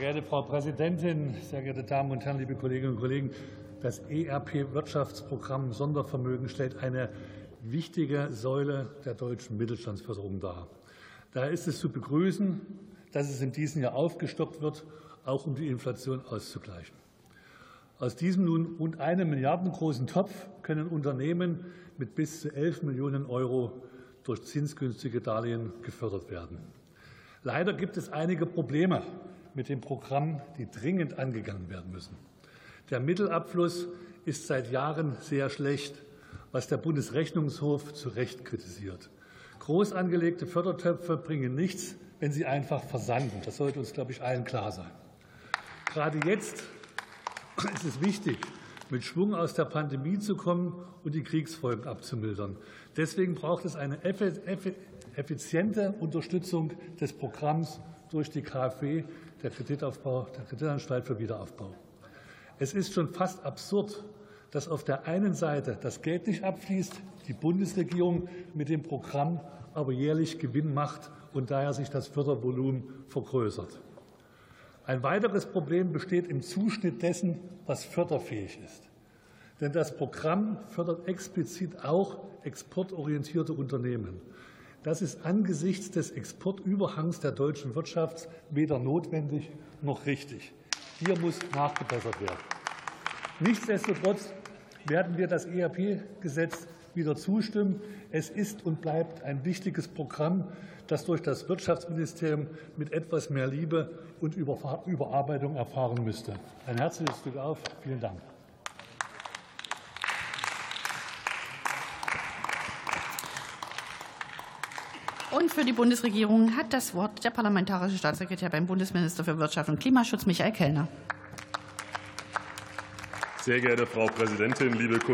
geehrte Frau Präsidentin, sehr geehrte Damen und Herren, liebe Kolleginnen und Kollegen! Das ERP-Wirtschaftsprogramm Sondervermögen stellt eine wichtige Säule der deutschen Mittelstandsförderung dar. Daher ist es zu begrüßen, dass es in diesem Jahr aufgestockt wird, auch um die Inflation auszugleichen. Aus diesem nun rund eine Milliarden großen Topf können Unternehmen mit bis zu 11 Millionen Euro durch zinsgünstige Darlehen gefördert werden. Leider gibt es einige Probleme mit dem Programm, die dringend angegangen werden müssen. Der Mittelabfluss ist seit Jahren sehr schlecht, was der Bundesrechnungshof zu Recht kritisiert. Groß angelegte Fördertöpfe bringen nichts, wenn sie einfach versanden. Das sollte uns, glaube ich, allen klar sein. Gerade jetzt ist es wichtig, mit Schwung aus der Pandemie zu kommen und die Kriegsfolgen abzumildern. Deswegen braucht es eine effiziente Unterstützung des Programms durch die KfW, der Kreditaufbau, der Kreditanstalt für Wiederaufbau. Es ist schon fast absurd, dass auf der einen Seite das Geld nicht abfließt, die Bundesregierung mit dem Programm aber jährlich Gewinn macht und daher sich das Fördervolumen vergrößert. Ein weiteres Problem besteht im Zuschnitt dessen, was förderfähig ist. Denn das Programm fördert explizit auch exportorientierte Unternehmen. Das ist angesichts des Exportüberhangs der deutschen Wirtschaft weder notwendig noch richtig. Hier muss nachgebessert werden. Nichtsdestotrotz werden wir das ERP-Gesetz wieder zustimmen. Es ist und bleibt ein wichtiges Programm, das durch das Wirtschaftsministerium mit etwas mehr Liebe und Überarbeitung erfahren müsste. Ein herzliches Glück auf. Vielen Dank. Und für die Bundesregierung hat das Wort der parlamentarische Staatssekretär beim Bundesminister für Wirtschaft und Klimaschutz, Michael Kellner. Sehr geehrte Frau Präsidentin, liebe Kollegen!